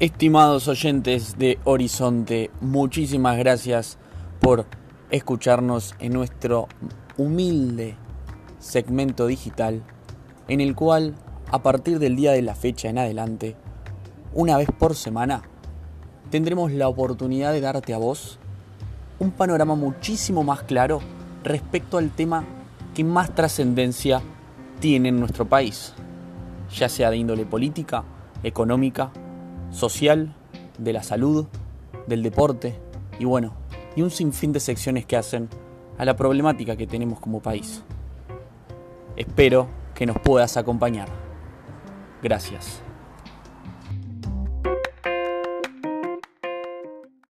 Estimados oyentes de Horizonte, muchísimas gracias por escucharnos en nuestro humilde segmento digital en el cual a partir del día de la fecha en adelante, una vez por semana, tendremos la oportunidad de darte a vos un panorama muchísimo más claro respecto al tema que más trascendencia tiene en nuestro país, ya sea de índole política, económica, social, de la salud, del deporte y bueno, y un sinfín de secciones que hacen a la problemática que tenemos como país. Espero que nos puedas acompañar. Gracias.